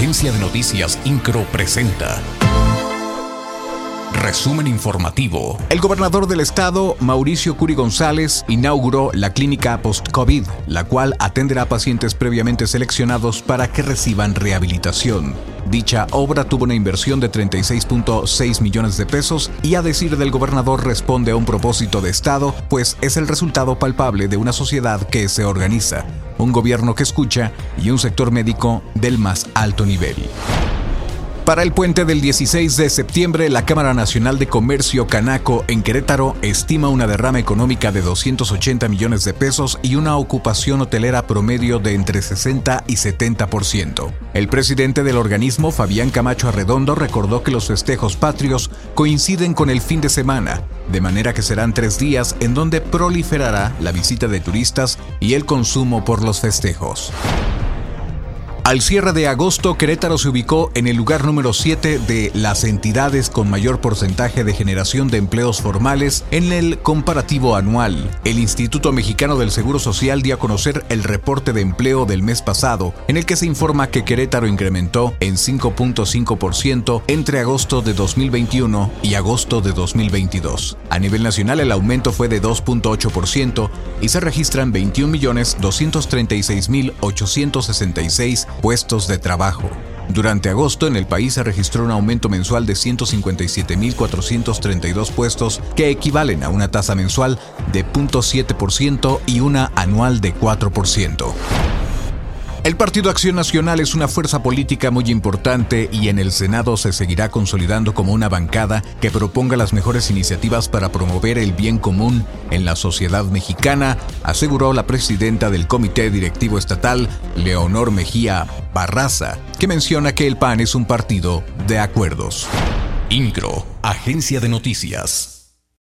Agencia de Noticias Incro presenta. Resumen informativo. El gobernador del estado, Mauricio Curi González, inauguró la clínica post-COVID, la cual atenderá a pacientes previamente seleccionados para que reciban rehabilitación. Dicha obra tuvo una inversión de 36.6 millones de pesos y a decir del gobernador responde a un propósito de Estado, pues es el resultado palpable de una sociedad que se organiza, un gobierno que escucha y un sector médico del más alto nivel. Para el puente del 16 de septiembre, la Cámara Nacional de Comercio Canaco en Querétaro estima una derrama económica de 280 millones de pesos y una ocupación hotelera promedio de entre 60 y 70%. El presidente del organismo, Fabián Camacho Arredondo, recordó que los festejos patrios coinciden con el fin de semana, de manera que serán tres días en donde proliferará la visita de turistas y el consumo por los festejos. Al cierre de agosto, Querétaro se ubicó en el lugar número 7 de las entidades con mayor porcentaje de generación de empleos formales en el comparativo anual. El Instituto Mexicano del Seguro Social dio a conocer el reporte de empleo del mes pasado, en el que se informa que Querétaro incrementó en 5.5% entre agosto de 2021 y agosto de 2022. A nivel nacional el aumento fue de 2.8% y se registran 21.236.866 puestos de trabajo. Durante agosto en el país se registró un aumento mensual de 157.432 puestos que equivalen a una tasa mensual de 0.7% y una anual de 4%. El Partido Acción Nacional es una fuerza política muy importante y en el Senado se seguirá consolidando como una bancada que proponga las mejores iniciativas para promover el bien común en la sociedad mexicana, aseguró la presidenta del Comité Directivo Estatal, Leonor Mejía Barraza, que menciona que el PAN es un partido de acuerdos. INCRO, Agencia de Noticias.